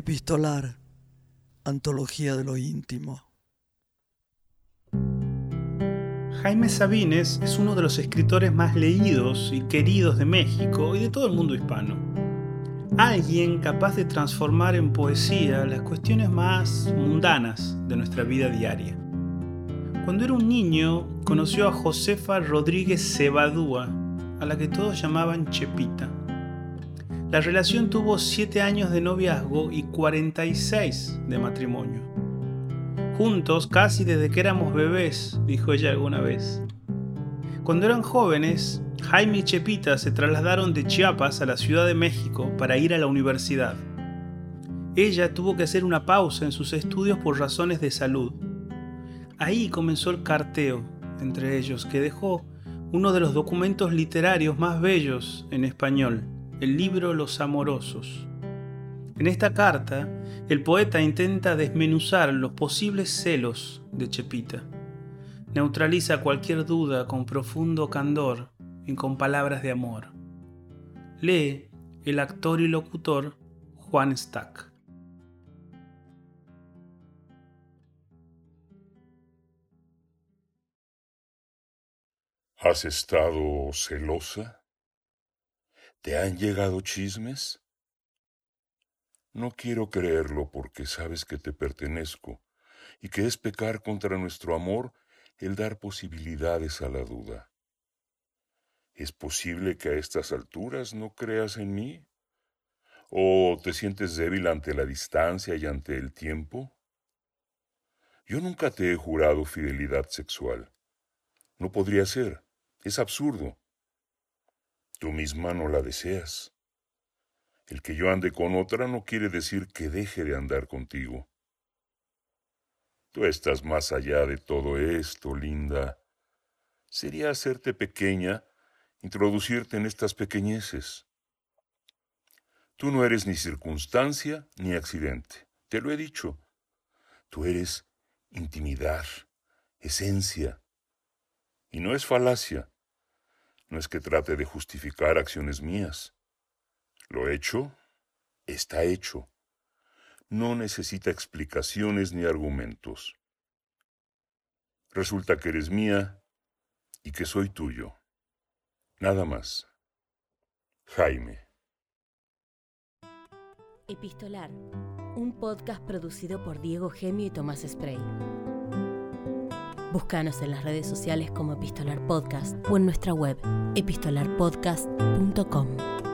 Epistolar, Antología de lo íntimo. Jaime Sabines es uno de los escritores más leídos y queridos de México y de todo el mundo hispano. Alguien capaz de transformar en poesía las cuestiones más mundanas de nuestra vida diaria. Cuando era un niño, conoció a Josefa Rodríguez Cebadúa, a la que todos llamaban Chepita. La relación tuvo 7 años de noviazgo y 46 de matrimonio. Juntos casi desde que éramos bebés, dijo ella alguna vez. Cuando eran jóvenes, Jaime y Chepita se trasladaron de Chiapas a la Ciudad de México para ir a la universidad. Ella tuvo que hacer una pausa en sus estudios por razones de salud. Ahí comenzó el carteo entre ellos, que dejó uno de los documentos literarios más bellos en español, el libro Los Amorosos. En esta carta, el poeta intenta desmenuzar los posibles celos de Chepita. Neutraliza cualquier duda con profundo candor y con palabras de amor. Lee el actor y locutor Juan Stack. ¿Has estado celosa? ¿Te han llegado chismes? No quiero creerlo porque sabes que te pertenezco y que es pecar contra nuestro amor el dar posibilidades a la duda. ¿Es posible que a estas alturas no creas en mí? ¿O te sientes débil ante la distancia y ante el tiempo? Yo nunca te he jurado fidelidad sexual. No podría ser. Es absurdo. Tú misma no la deseas. El que yo ande con otra no quiere decir que deje de andar contigo. Tú estás más allá de todo esto, linda. Sería hacerte pequeña, introducirte en estas pequeñeces. Tú no eres ni circunstancia ni accidente, te lo he dicho. Tú eres intimidad, esencia. Y no es falacia. No es que trate de justificar acciones mías. Lo hecho está hecho. No necesita explicaciones ni argumentos. Resulta que eres mía y que soy tuyo. Nada más. Jaime. Epistolar, un podcast producido por Diego Gemio y Tomás Spray. Búscanos en las redes sociales como Epistolar Podcast o en nuestra web epistolarpodcast.com.